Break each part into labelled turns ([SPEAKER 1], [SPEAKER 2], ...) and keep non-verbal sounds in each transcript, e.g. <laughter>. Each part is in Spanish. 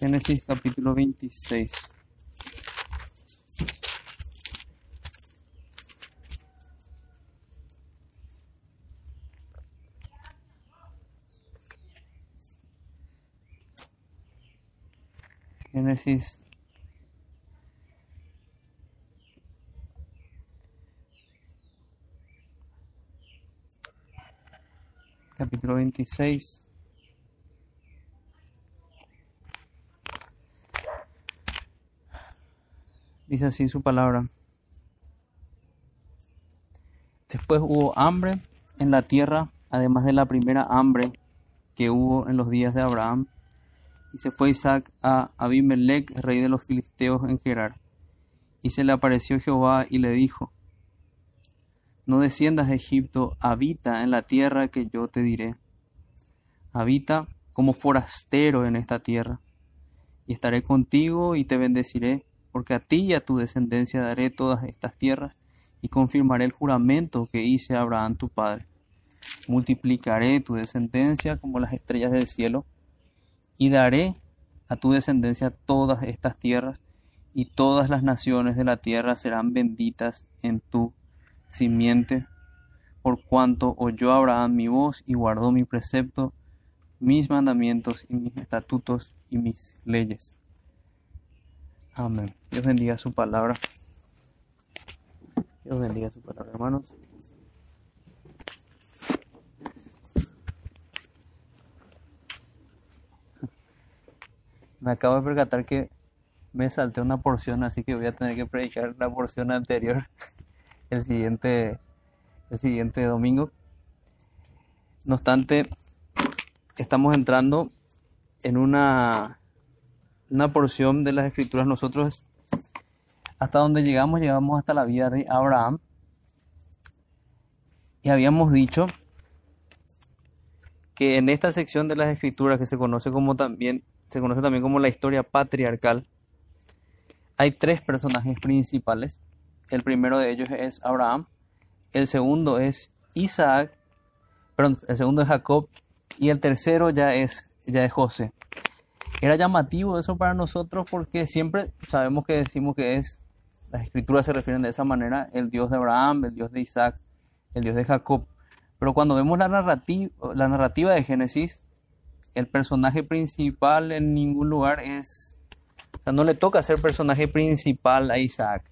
[SPEAKER 1] Génesis capítulo 26. Génesis capítulo 26. Dice así su palabra. Después hubo hambre en la tierra, además de la primera hambre que hubo en los días de Abraham. Y se fue Isaac a Abimelech, rey de los filisteos en Gerar. Y se le apareció Jehová y le dijo, No desciendas a Egipto, habita en la tierra que yo te diré. Habita como forastero en esta tierra. Y estaré contigo y te bendeciré porque a ti y a tu descendencia daré todas estas tierras, y confirmaré el juramento que hice a Abraham tu padre. Multiplicaré tu descendencia como las estrellas del cielo, y daré a tu descendencia todas estas tierras, y todas las naciones de la tierra serán benditas en tu simiente, por cuanto oyó Abraham mi voz y guardó mi precepto, mis mandamientos y mis estatutos y mis leyes. Amén. Dios bendiga su palabra. Dios bendiga su palabra, hermanos. Me acabo de percatar que me salté una porción, así que voy a tener que predicar la porción anterior <laughs> el siguiente, el siguiente domingo. No obstante, estamos entrando en una una porción de las escrituras nosotros hasta donde llegamos, llegamos hasta la vida de Abraham. Y habíamos dicho que en esta sección de las escrituras que se conoce como también se conoce también como la historia patriarcal, hay tres personajes principales. El primero de ellos es Abraham, el segundo es Isaac, perdón, el segundo es Jacob y el tercero ya es ya es José. Era llamativo eso para nosotros porque siempre sabemos que decimos que es, las escrituras se refieren de esa manera, el Dios de Abraham, el Dios de Isaac, el Dios de Jacob. Pero cuando vemos la narrativa, la narrativa de Génesis, el personaje principal en ningún lugar es, o sea, no le toca ser personaje principal a Isaac.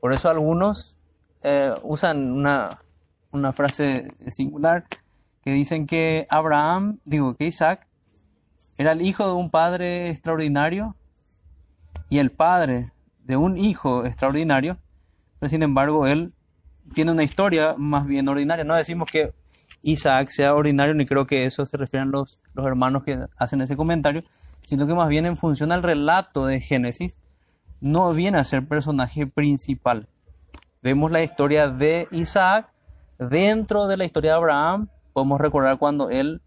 [SPEAKER 1] Por eso algunos eh, usan una, una frase singular que dicen que Abraham, digo que Isaac era el hijo de un padre extraordinario y el padre de un hijo extraordinario, pero sin embargo él tiene una historia más bien ordinaria. No decimos que Isaac sea ordinario, ni creo que eso se refieran los, los hermanos que hacen ese comentario, sino que más bien en función al relato de Génesis, no viene a ser personaje principal. Vemos la historia de Isaac dentro de la historia de Abraham. Podemos recordar cuando él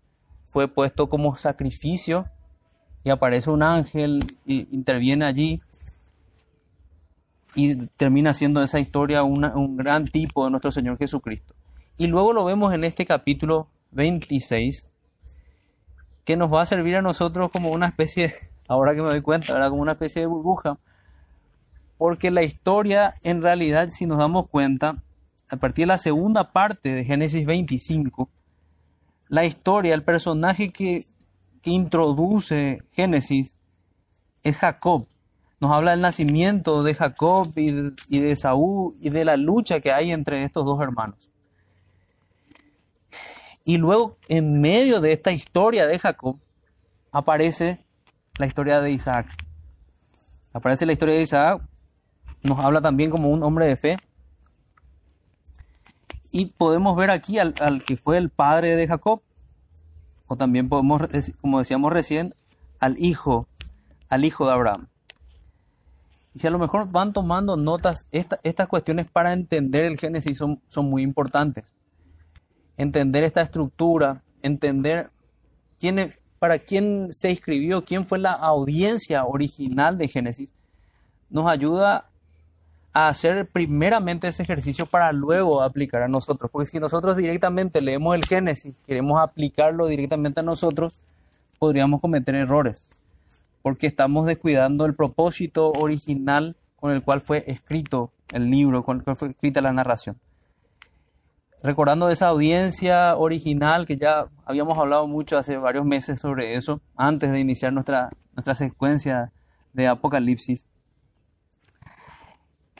[SPEAKER 1] fue puesto como sacrificio y aparece un ángel y interviene allí y termina siendo esa historia un gran tipo de nuestro Señor Jesucristo. Y luego lo vemos en este capítulo 26, que nos va a servir a nosotros como una especie, <laughs> ahora que me doy cuenta, como una especie de burbuja, porque la historia en realidad, si nos damos cuenta, a partir de la segunda parte de Génesis 25, la historia, el personaje que, introduce Génesis es Jacob. Nos habla del nacimiento de Jacob y de, Saúl y de la lucha que hay entre estos dos hermanos. Y luego, en medio de esta historia de Jacob, aparece la historia de Isaac. Aparece la historia de Isaac, nos habla también como un hombre de fe, y podemos ver aquí al, que fue el padre de Jacob, o también podemos, como decíamos recién, al hijo, al hijo de Abraham. Y si a lo mejor van tomando notas, estas cuestiones para entender el Génesis son, son muy importantes. Entender esta estructura, entender quién para quién se escribió, quién fue la audiencia original de Génesis, nos ayuda a hacer primeramente ese ejercicio para luego aplicar a nosotros. Porque si nosotros directamente leemos el Génesis, queremos aplicarlo directamente a nosotros, podríamos cometer errores. porque estamos descuidando el propósito original con el cual fue escrito el libro, con el cual fue escrita la narración. Recordando esa audiencia original que ya habíamos hablado mucho hace varios meses sobre eso, antes de iniciar nuestra, nuestra secuencia de Apocalipsis,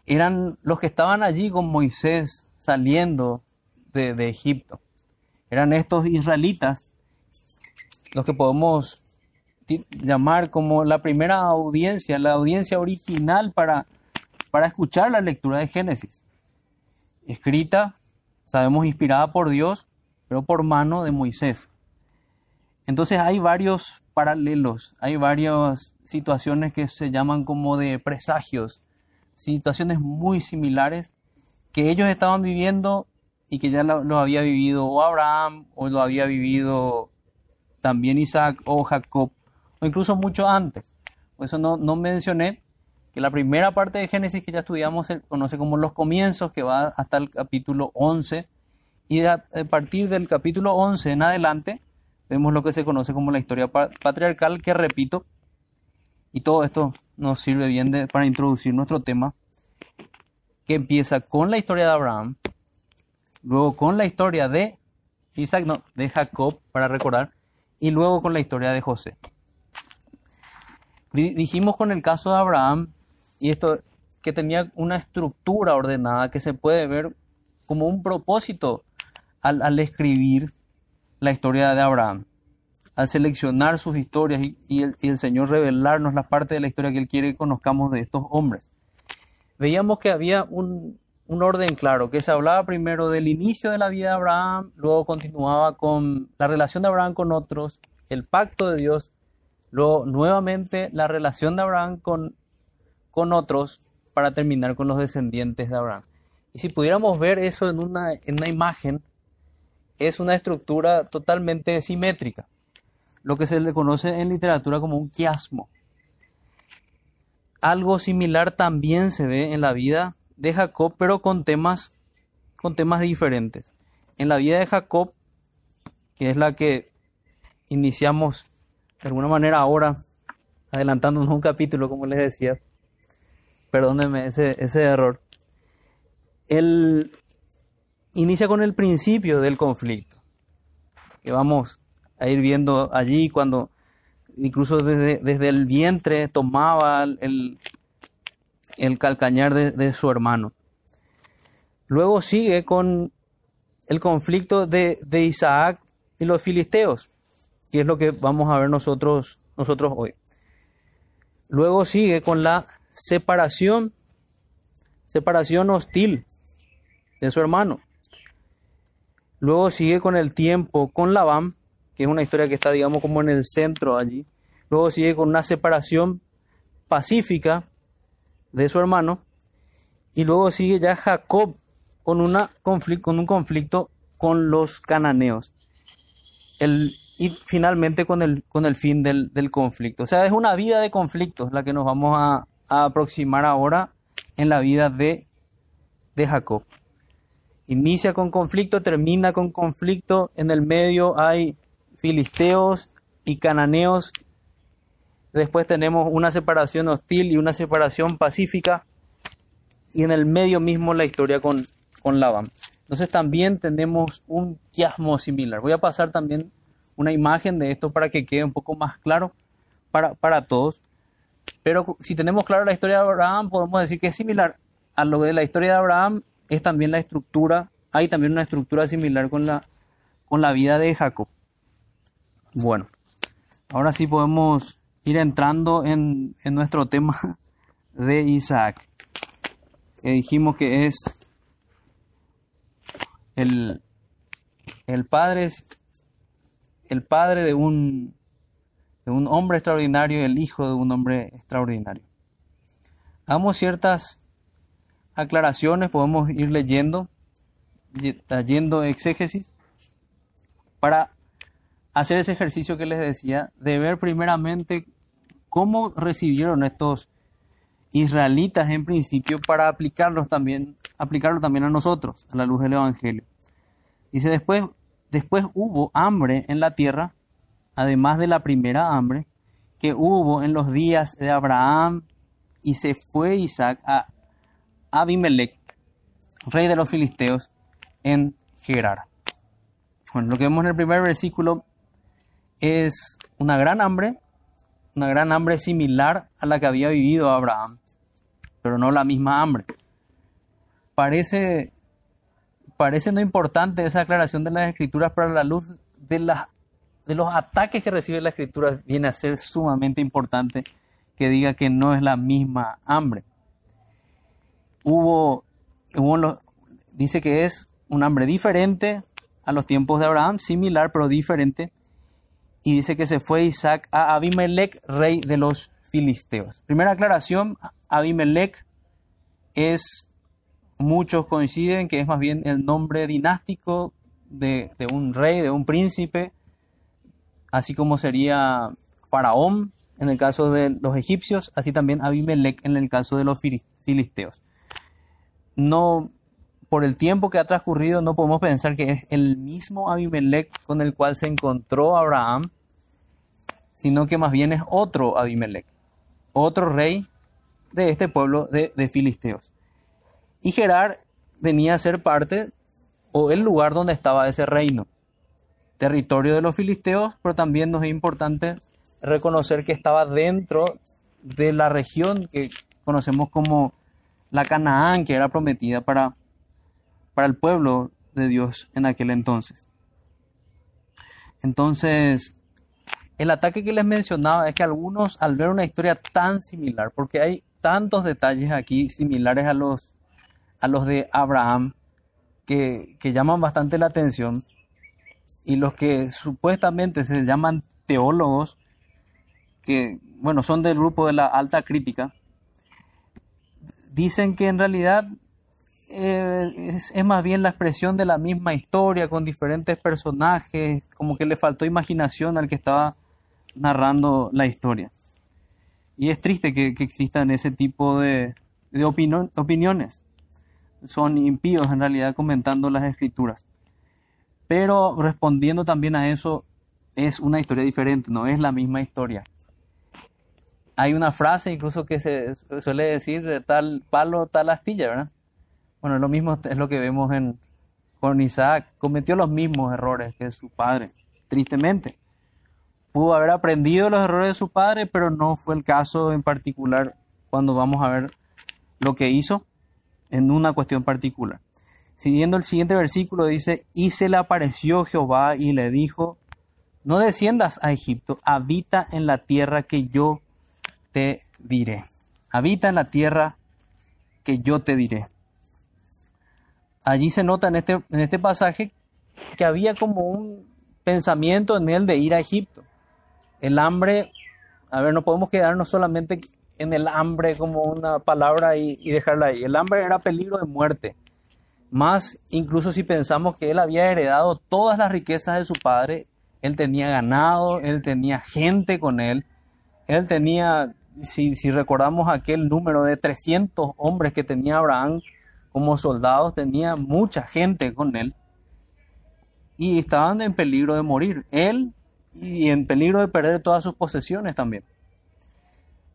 [SPEAKER 1] eran los que estaban allí con Moisés saliendo de, Egipto. Eran estos israelitas los que podemos llamar como la primera audiencia, la audiencia original para, para escuchar la lectura de Génesis. Escrita, sabemos, inspirada por Dios, pero por mano de Moisés. Entonces hay varios paralelos, hay varias situaciones que se llaman como de presagios, situaciones muy similares que ellos estaban viviendo y que ya lo, había vivido o Abraham o lo había vivido también Isaac o Jacob o incluso mucho antes. Por eso no, no mencioné que la primera parte de Génesis que ya estudiamos se conoce como los comienzos, que va hasta el capítulo 11, y a, partir del capítulo 11 en adelante vemos lo que se conoce como la historia patriarcal, que repito, y todo esto nos sirve bien de, para introducir nuestro tema, que empieza con la historia de Abraham, luego con la historia de Isaac, no, de Jacob, para recordar, y luego con la historia de José. Dijimos con el caso de Abraham, y esto que tenía una estructura ordenada que se puede ver como un propósito al, escribir la historia de Abraham, al seleccionar sus historias y, el, Señor revelarnos la parte de la historia que Él quiere que conozcamos de estos hombres. Veíamos que había un, un orden claro, que se hablaba primero del inicio de la vida de Abraham, luego continuaba con la relación de Abraham con otros, el pacto de Dios Luego, nuevamente, la relación de Abraham con, con otros para terminar con los descendientes de Abraham. Y si pudiéramos ver eso en una, en una imagen, es una estructura totalmente simétrica, lo que se le conoce en literatura como un quiasmo. Algo similar también se ve en la vida de Jacob, pero con temas, con temas diferentes. En la vida de Jacob, que es la que iniciamos de alguna manera ahora, adelantándonos un capítulo, como les decía, perdónenme ese, ese error, él inicia con el principio del conflicto, que vamos a ir viendo allí cuando incluso desde, desde el vientre tomaba el, el calcañar de, de, su hermano. Luego sigue con el conflicto de, de Isaac y los filisteos que es lo que vamos a ver nosotros, nosotros hoy. Luego sigue con la separación, separación hostil de su hermano. Luego sigue con el tiempo con Labán, que es una historia que está, digamos, como en el centro allí. Luego sigue con una separación pacífica de su hermano. Y luego sigue ya Jacob con, una con un conflicto con los cananeos. El, y finalmente con el, con el fin del, conflicto. O sea, es una vida de conflictos la que nos vamos a, aproximar ahora en la vida de, de Jacob. Inicia con conflicto, termina con conflicto, en el medio hay filisteos y cananeos, después tenemos una separación hostil y una separación pacífica, y en el medio mismo la historia con, con Labán. Entonces también tenemos un quiasmo similar. Voy a pasar también una imagen de esto para que quede un poco más claro para, para todos. Pero si tenemos claro la historia de Abraham, podemos decir que es similar a lo de la historia de Abraham, es también la estructura, hay también una estructura similar con la, con la vida de Jacob. Bueno, ahora sí podemos ir entrando en, en nuestro tema <laughs> de Isaac. Que dijimos que es el, el padre el padre de un, de un hombre extraordinario y el hijo de un hombre extraordinario. Hagamos ciertas aclaraciones, podemos ir leyendo, trayendo exégesis, para hacer ese ejercicio que les decía, de ver primeramente cómo recibieron estos israelitas en principio para aplicarlos también, aplicarlo también a nosotros, a la luz del Evangelio. Dice después, Después hubo hambre en la tierra, además de la primera hambre, que hubo en los días de Abraham y se fue Isaac a Abimelech, rey de los filisteos, en Gerar. Bueno, lo que vemos en el primer versículo es una gran hambre, una gran hambre similar a la que había vivido Abraham, pero no la misma hambre. Parece, parece no importante esa aclaración de las escrituras para la luz de, de los ataques que recibe la escritura, viene a ser sumamente importante que diga que no es la misma hambre. Hubo, dice que es un hambre diferente a los tiempos de Abraham, similar pero diferente, y dice que se fue Isaac a Abimelech, rey de los filisteos. Primera aclaración, Abimelech es, muchos coinciden que es más bien el nombre dinástico de, de un rey, de un príncipe, así como sería Faraón en el caso de los egipcios, así también Abimelech en el caso de los filisteos. No, por el tiempo que ha transcurrido, no podemos pensar que es el mismo Abimelech con el cual se encontró Abraham, sino que más bien es otro Abimelech, otro rey de este pueblo de, filisteos. Y Gerar venía a ser parte o el lugar donde estaba ese reino, territorio de los filisteos, pero también nos es importante reconocer que estaba dentro de la región que conocemos como la Canaán, que era prometida para para el pueblo de Dios en aquel entonces. Entonces, el ataque que les mencionaba es que algunos al ver una historia tan similar, porque hay tantos detalles aquí similares a los, a los de Abraham, que, que llaman bastante la atención, y los que supuestamente se llaman teólogos, que, bueno, son del grupo de la alta crítica, dicen que en realidad eh, es, más bien la expresión de la misma historia con diferentes personajes, como que le faltó imaginación al que estaba narrando la historia. Y es triste que, existan ese tipo de, de opiniones. Son impíos en realidad comentando las escrituras. Pero respondiendo también a eso, es una historia diferente, no es la misma historia. Hay una frase incluso que se suele decir tal palo, tal astilla, ¿verdad? Bueno, lo mismo es lo que vemos en, con Isaac. Cometió los mismos errores que su padre, tristemente. Pudo haber aprendido los errores de su padre, pero no fue el caso en particular cuando vamos a ver lo que hizo en una cuestión particular. Siguiendo el siguiente versículo dice, y se le apareció Jehová y le dijo, no desciendas a Egipto, habita en la tierra que yo te diré. Habita en la tierra que yo te diré allí se nota en este, en este pasaje que había como un pensamiento en él de ir a Egipto. El hambre, a ver, no podemos quedarnos solamente en el hambre como una palabra y, dejarla ahí. El hambre era peligro de muerte. Más incluso si pensamos que él había heredado todas las riquezas de su padre, él tenía ganado, él tenía gente con él, él tenía, si, si recordamos aquel número de 300 hombres que tenía Abraham, como soldados, tenía mucha gente con él y estaban en peligro de morir, él y en peligro de perder todas sus posesiones también.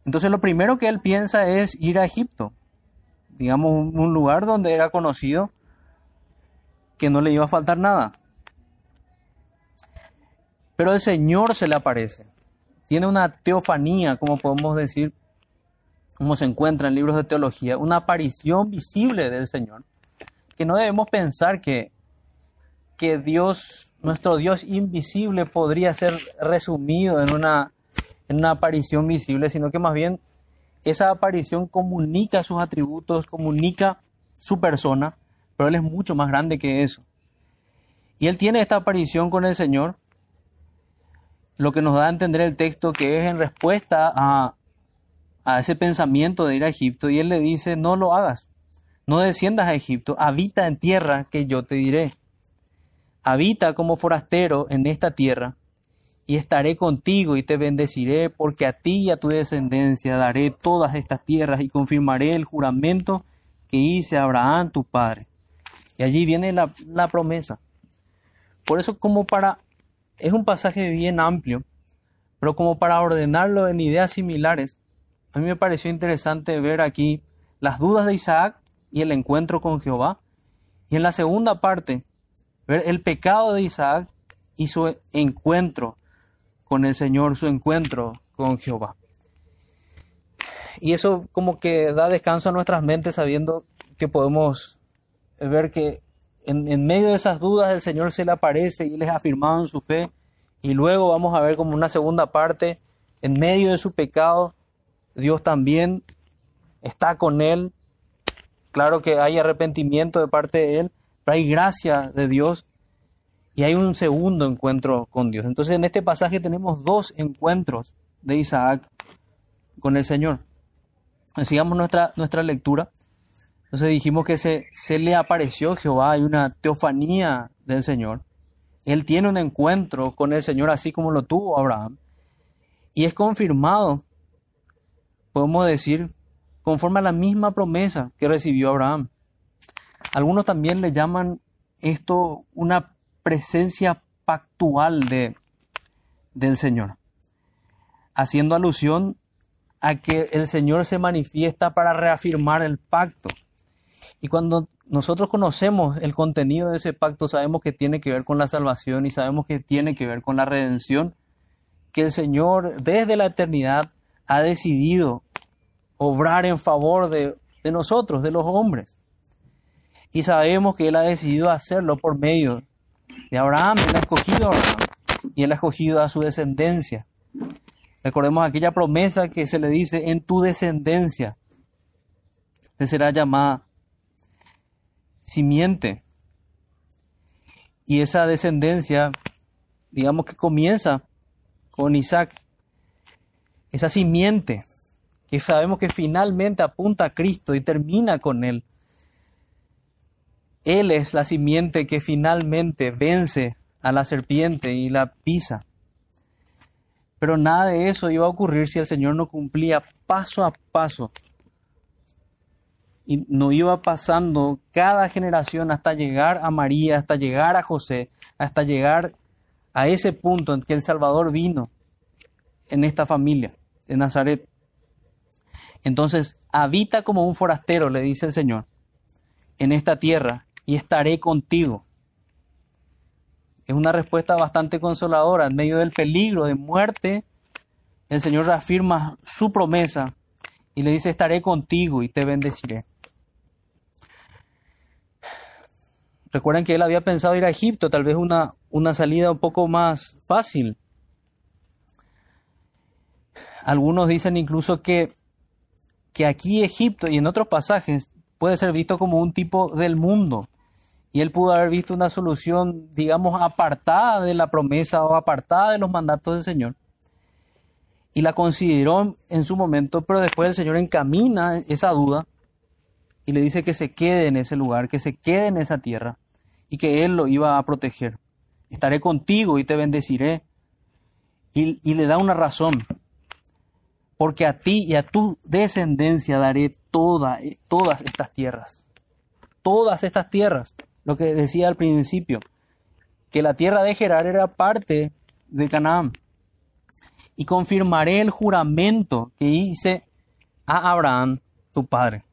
[SPEAKER 1] Entonces lo primero que él piensa es ir a Egipto, digamos un lugar donde era conocido que no le iba a faltar nada. Pero el Señor se le aparece. Tiene una teofanía, como podemos decir, como se encuentra en libros de teología, una aparición visible del Señor, que no debemos pensar que, que Dios, nuestro Dios invisible, podría ser resumido en una, en una aparición visible, sino que más bien esa aparición comunica sus atributos, comunica su persona, pero Él es mucho más grande que eso. Y Él tiene esta aparición con el Señor, lo que nos da a entender el texto que es en respuesta a, a ese pensamiento de ir a Egipto y él le dice, no lo hagas, no desciendas a Egipto, habita en tierra que yo te diré. Habita como forastero en esta tierra y estaré contigo y te bendeciré porque a ti y a tu descendencia daré todas estas tierras y confirmaré el juramento que hice a Abraham tu padre. Y allí viene la, la promesa. Por eso como para, es un pasaje bien amplio, Pero como para ordenarlo en ideas similares, a mí me pareció interesante ver aquí las dudas de Isaac y el encuentro con Jehová. Y en la segunda parte, ver el pecado de Isaac y su encuentro con el Señor, su encuentro con Jehová. Y eso como que da descanso a nuestras mentes sabiendo que podemos ver que en, medio de esas dudas el Señor se le aparece y les ha afirmado en su fe. Y luego vamos a ver como una segunda parte, en medio de su pecado, Dios también está con él. Claro que hay arrepentimiento de parte de él, pero hay gracia de Dios y hay un segundo encuentro con Dios. Entonces en este pasaje tenemos dos encuentros de Isaac con el Señor. Sigamos nuestra, nuestra lectura. Entonces dijimos que se, se le apareció Jehová, hay una teofanía del Señor. Él tiene un encuentro con el Señor así como lo tuvo Abraham. Y es confirmado, podemos decir, conforme a la misma promesa que recibió Abraham. Algunos también le llaman esto una presencia pactual de, del Señor, haciendo alusión a que el Señor se manifiesta para reafirmar el pacto. Y cuando nosotros conocemos el contenido de ese pacto, sabemos que tiene que ver con la salvación y sabemos que tiene que ver con la redención, que el Señor desde la eternidad ha decidido obrar en favor de, nosotros, de los hombres. Y sabemos que Él ha decidido hacerlo por medio de Abraham. Él ha escogido a Abraham y Él ha escogido a su descendencia. Recordemos aquella promesa que se le dice, en tu descendencia te será llamada simiente. Y esa descendencia, digamos que comienza con Isaac, esa simiente que sabemos que finalmente apunta a Cristo y termina con Él. Él es la simiente que finalmente vence a la serpiente y la pisa. Pero nada de eso iba a ocurrir si el Señor no cumplía paso a paso y no iba pasando cada generación hasta llegar a María, hasta llegar a José, hasta llegar a ese punto en que el Salvador vino en esta familia de Nazaret. Entonces, habita como un forastero, le dice el Señor, en esta tierra y estaré contigo. Es una respuesta bastante consoladora. En medio del peligro de muerte, el Señor reafirma su promesa y le dice, estaré contigo y te bendeciré. Recuerden que él había pensado ir a Egipto, tal vez una, una salida un poco más fácil. Algunos dicen incluso que, que aquí Egipto y en otros pasajes puede ser visto como un tipo del mundo. Y él pudo haber visto una solución, digamos, apartada de la promesa o apartada de los mandatos del Señor. Y la consideró en su momento, pero después el Señor encamina esa duda y le dice que se quede en ese lugar, que se quede en esa tierra y que Él lo iba a proteger. Estaré contigo y te bendeciré. Y, le da una razón. Porque a ti y a tu descendencia daré toda, todas estas tierras. Todas estas tierras. Lo que decía al principio. Que la tierra de Gerar era parte de Canaán. Y confirmaré el juramento que hice a Abraham, tu padre.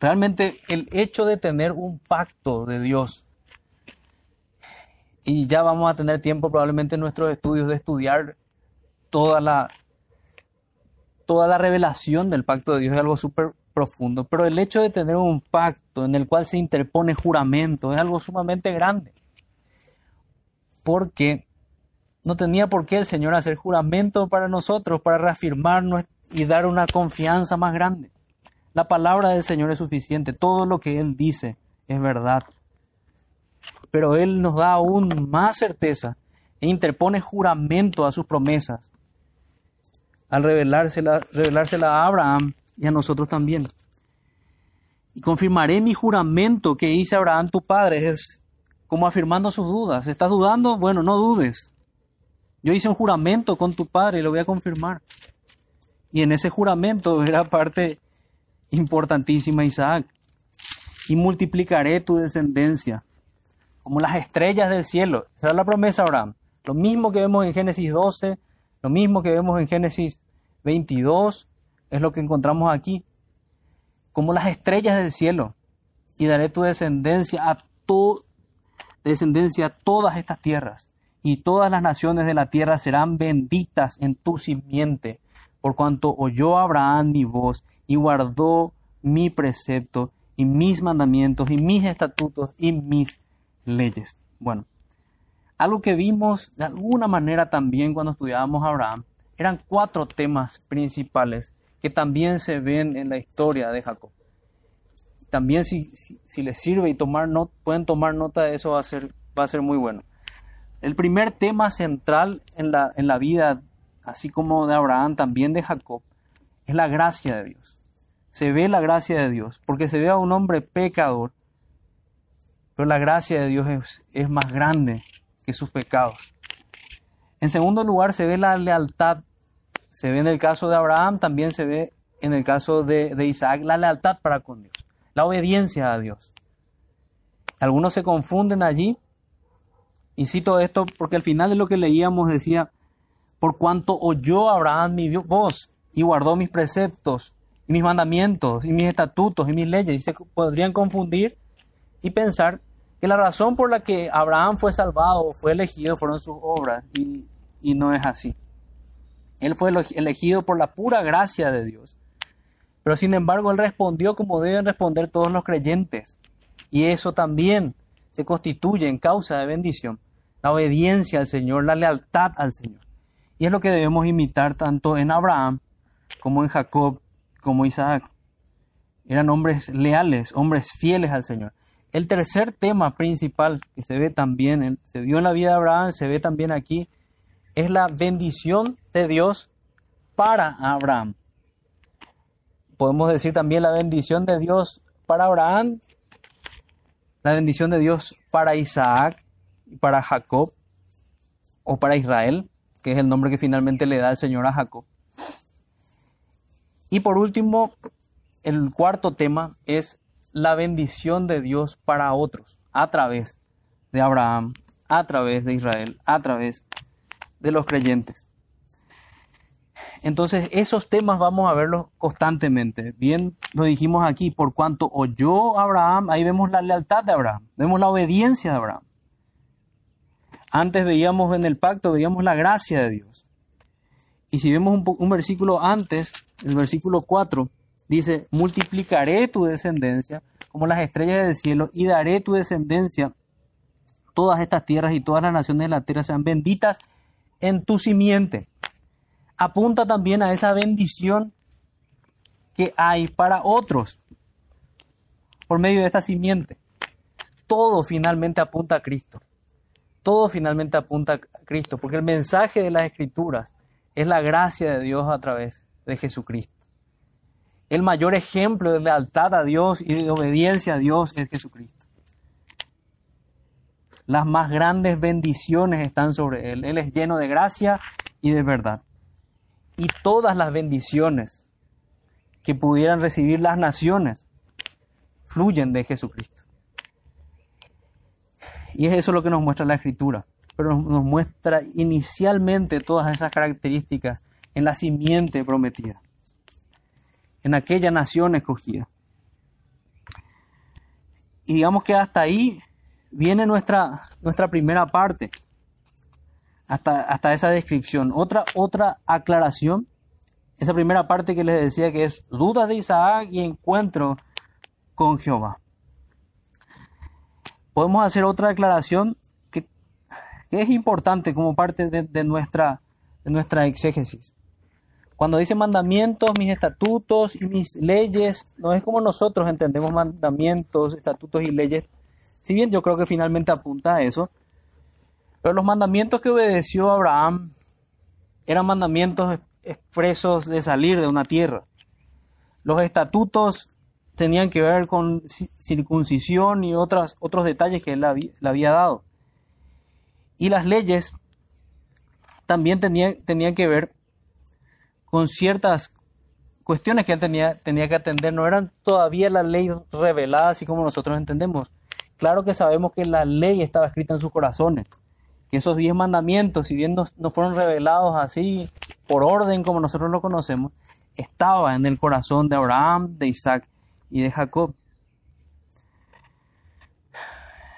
[SPEAKER 1] Realmente el hecho de tener un pacto de Dios, y ya vamos a tener tiempo probablemente en nuestros estudios de estudiar toda la, toda la revelación del pacto de Dios, es algo súper profundo, pero el hecho de tener un pacto en el cual se interpone juramento es algo sumamente grande, porque no tenía por qué el Señor hacer juramento para nosotros, para reafirmarnos y dar una confianza más grande. La palabra del Señor es suficiente, todo lo que Él dice es verdad. Pero Él nos da aún más certeza e interpone juramento a sus promesas al revelársela, revelársela a Abraham y a nosotros también. Y confirmaré mi juramento que hice a Abraham tu padre. Es como afirmando sus dudas. ¿Estás dudando? Bueno, no dudes. Yo hice un juramento con tu padre y lo voy a confirmar. Y en ese juramento era parte importantísima, Isaac. Y multiplicaré tu descendencia como las estrellas del cielo. Esa es la promesa, Abraham. Lo mismo que vemos en Génesis 12, Lo mismo que vemos en Génesis 22 es lo que encontramos aquí. Como las estrellas del cielo. Y daré tu descendencia a tu descendencia a todas estas tierras. Y todas las naciones de la tierra serán benditas en tu simiente. Por cuanto oyó Abraham mi voz y guardó mi precepto y mis mandamientos y mis estatutos y mis leyes. Bueno, algo que vimos de alguna manera también cuando estudiábamos a Abraham eran cuatro temas principales que también se ven en la historia de Jacob. También si, si, les sirve y tomar not, pueden tomar nota de eso va a ser, va a ser muy bueno. El primer tema central en la, en la vida, así como de Abraham, también de Jacob, es la gracia de Dios se ve la gracia de Dios, porque se ve a un hombre pecador, pero la gracia de Dios es, más grande sus pecados. En segundo lugar, se ve la lealtad. Se ve en el caso de Abraham, también se ve en el caso de, de Isaac la lealtad para con Dios, la obediencia a Dios. Algunos se confunden allí, y cito esto porque al final de lo que leíamos decía, por cuanto oyó Abraham mi voz y guardó mis preceptos y mis mandamientos, y mis estatutos, y mis leyes, y se podrían confundir y pensar que la razón por la que Abraham fue salvado, fue elegido, fueron sus obras, y, y no es así. Él fue elegido por la pura gracia de Dios. Pero sin embargo, él respondió como deben responder todos los creyentes. Y eso también se constituye en causa de bendición. La obediencia al Señor, la lealtad al Señor. Y es lo que debemos imitar tanto en Abraham como en Jacob como Isaac. Eran hombres leales, hombres fieles al Señor. El tercer tema principal que se ve también, se vio en la vida de Abraham, se ve también aquí, es la bendición de Dios para Abraham. Podemos decir también la bendición de Dios para Abraham, la bendición de Dios para Isaac para Jacob, o para Israel, que es el nombre que finalmente le da el Señor a Jacob. Y por último, el cuarto tema es la bendición de Dios para otros, a través de Abraham, a través de Israel, a través de los creyentes. Entonces, esos temas vamos a verlos constantemente. Bien, lo dijimos aquí, por cuanto oyó Abraham, ahí vemos la lealtad de Abraham, vemos la obediencia de Abraham. Antes veíamos en el pacto, veíamos la gracia de Dios. Y si vemos un, versículo antes, el versículo 4 dice, multiplicaré tu descendencia como las estrellas del cielo y daré tu descendencia. Todas estas tierras y todas las naciones de la tierra sean benditas en tu simiente. Apunta también a esa bendición que hay para otros por medio de esta simiente. Todo finalmente apunta a Cristo. Todo finalmente apunta a Cristo, porque el mensaje de las escrituras es la gracia de Dios a través de Jesucristo. El mayor ejemplo de lealtad a Dios y de obediencia a Dios es Jesucristo. Las más grandes bendiciones están sobre Él. Él es lleno de gracia y de verdad. Y todas las bendiciones que pudieran recibir las naciones fluyen de Jesucristo. Y es eso lo que nos muestra la Escritura. Pero nos muestra inicialmente todas esas características en la simiente prometida, en aquella nación escogida. Y digamos que hasta ahí viene nuestra, nuestra primera parte, hasta, hasta esa descripción. Otra, otra aclaración, esa primera parte que les decía que es dudas de Isaac y encuentro con Jehová. Podemos hacer otra aclaración que, es importante como parte de, nuestra, de nuestra exégesis. Cuando dice mandamientos, mis estatutos y mis leyes, no es como nosotros entendemos mandamientos, estatutos y leyes. Si bien yo creo que finalmente apunta a eso, pero los mandamientos que obedeció Abraham eran mandamientos expresos de salir de una tierra. Los estatutos tenían que ver con circuncisión y otros detalles que él le había dado. Y las leyes también tenían, tenían que ver con ciertas cuestiones que él tenía, tenía que atender. No eran todavía la ley revelada así como nosotros entendemos. Claro que sabemos que la ley estaba escrita en sus corazones, que esos diez mandamientos, si bien no, fueron revelados así por orden como nosotros lo conocemos, estaba en el corazón de Abraham, de Isaac y de Jacob.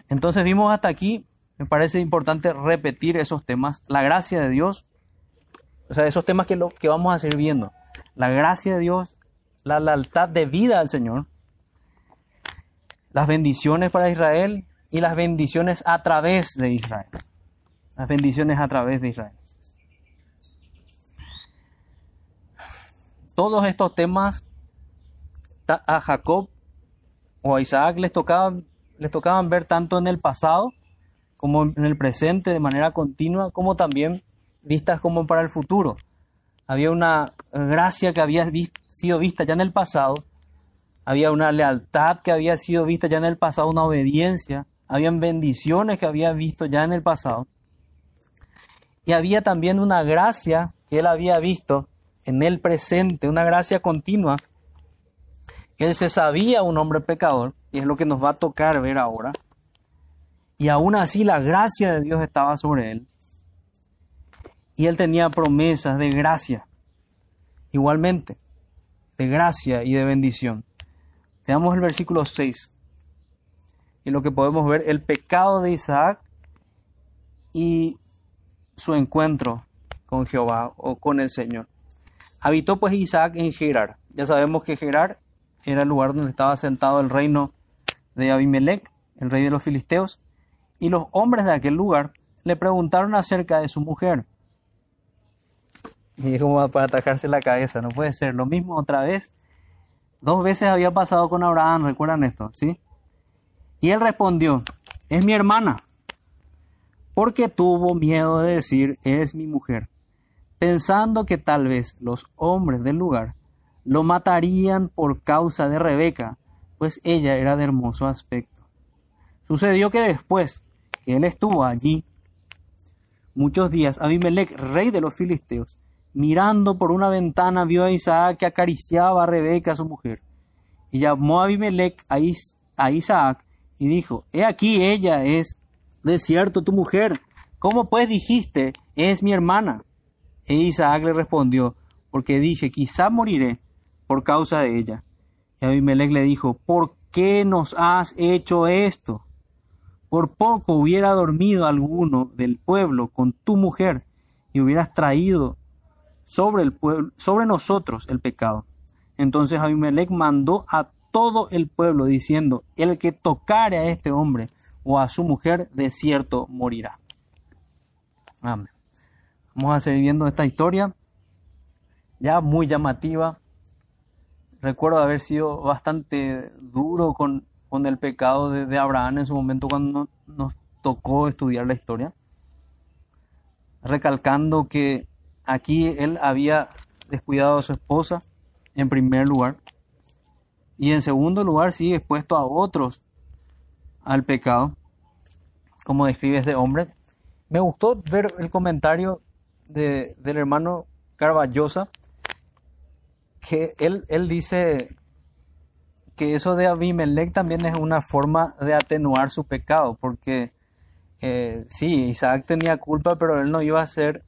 [SPEAKER 1] Entonces vimos hasta aquí, me parece importante repetir esos temas, la gracia de Dios, o sea, esos temas que, lo, que vamos a seguir viendo, la gracia de Dios, la lealtad de vida al Señor, las bendiciones para Israel y las bendiciones a través de Israel. Las bendiciones a través de Israel. Todos estos temas a Jacob o a Isaac les tocaban, les tocaban ver tanto en el pasado como en el presente de manera continua, como también vistas como para el futuro. Había una gracia que había sido vista ya en el pasado había una lealtad que había sido vista ya en el pasado, una obediencia, habían bendiciones que había visto ya en el pasado. Y había también una gracia que él había visto en el presente, una gracia continua. Él se sabía un hombre pecador, y es lo que nos va a tocar ver ahora. Y aún así la gracia de Dios estaba sobre él. Y él tenía promesas de gracia, igualmente, de gracia y de bendición. Veamos el versículo 6. Y lo que podemos ver, el pecado de Isaac y su encuentro con Jehová o con el Señor. Habitó pues Isaac en Gerar. Ya sabemos que Gerar era el lugar donde estaba sentado el reino de Abimelech, el rey de los filisteos, y los hombres de aquel lugar le preguntaron acerca de su mujer. <laughs> Y dijo para atacarse la cabeza, no puede ser. Lo mismo otra vez Dos veces había pasado con Abraham, recuerdan esto, ¿sí? Y él respondió, es mi hermana, porque tuvo miedo de decir, es mi mujer, pensando que tal vez los hombres del lugar lo matarían por causa de Rebeca, pues ella era de hermoso aspecto. Sucedió que después que él estuvo allí muchos días, Abimelech, rey de los filisteos, mirando por una ventana, vio a Isaac que acariciaba a Rebeca, su mujer. Y llamó a Abimelech a, Isaac y dijo, He aquí ella es de cierto tu mujer. ¿Cómo pues dijiste, es mi hermana? E Isaac le respondió, porque dije, quizá moriré por causa de ella. Y Abimelech le dijo, ¿por qué nos has hecho esto? Por poco hubiera dormido alguno del pueblo con tu mujer y hubieras traído sobre, el pueblo, sobre nosotros el pecado. Entonces Abimelech mandó a todo el pueblo diciendo, el que tocare a este hombre o a su mujer, de cierto morirá. Vamos a seguir viendo esta historia, ya muy llamativa. Recuerdo haber sido bastante duro con, con el pecado de, Abraham en su momento cuando nos tocó estudiar la historia, recalcando que Aquí él había descuidado a su esposa, en primer lugar. Y en segundo lugar, sigue expuesto a otros al pecado, como describe este hombre. Me gustó ver el comentario del hermano Carballosa, que él, él dice que eso de Abimelech también es una forma de atenuar su pecado, porque eh, sí, Isaac tenía culpa, pero él no iba a ser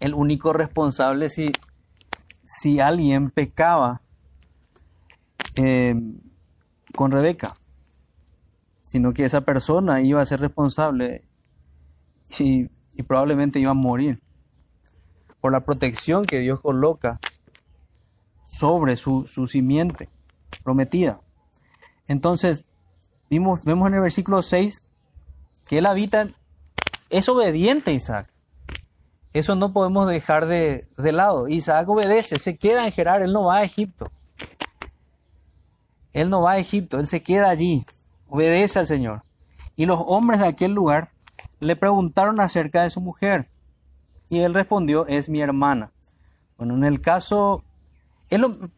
[SPEAKER 1] el único responsable si, si alguien pecaba eh, con Rebeca, sino que esa persona iba a ser responsable y, probablemente iba a morir por la protección que Dios coloca sobre su, su simiente prometida. Entonces, vimos, vemos en el versículo 6 que él habita, es obediente Isaac. Eso no podemos dejar de, lado. Isaac obedece, se queda en Gerar, él no va a Egipto. Él no va a Egipto, él se queda allí, obedece al Señor. Y los hombres de aquel lugar le preguntaron acerca de su mujer. Y él respondió, es mi hermana. Bueno, en el caso,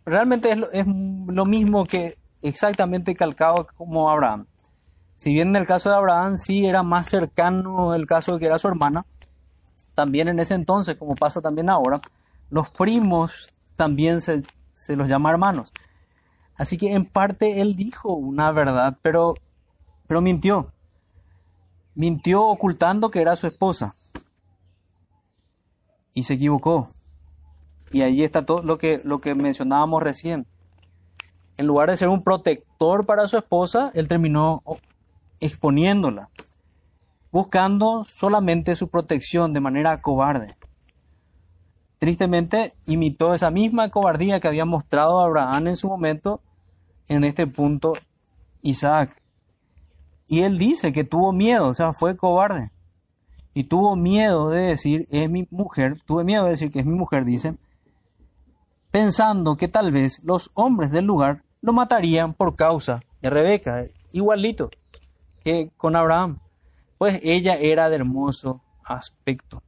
[SPEAKER 1] realmente es lo, es lo mismo que exactamente calcado como Abraham. Si bien en el caso de Abraham sí era más cercano el caso de que era su hermana, también en ese entonces, como pasa también ahora, los primos también se, los llama hermanos. Así que en parte él dijo una verdad, pero, pero mintió. mintió ocultando que era su esposa. Y se equivocó. Y ahí está todo lo que, lo que mencionábamos recién. En lugar de ser un protector para su esposa, él terminó exponiéndola, buscando solamente su protección de manera cobarde. Tristemente, imitó esa misma cobardía que había mostrado Abraham en su momento, en este punto Isaac. Y él dice que tuvo miedo, o sea, fue cobarde. Y tuvo miedo de decir, es mi mujer, tuve miedo de decir que es mi mujer, dice, pensando que tal vez los hombres del lugar lo matarían por causa de Rebeca, igualito que con Abraham, pues ella era de hermoso aspecto.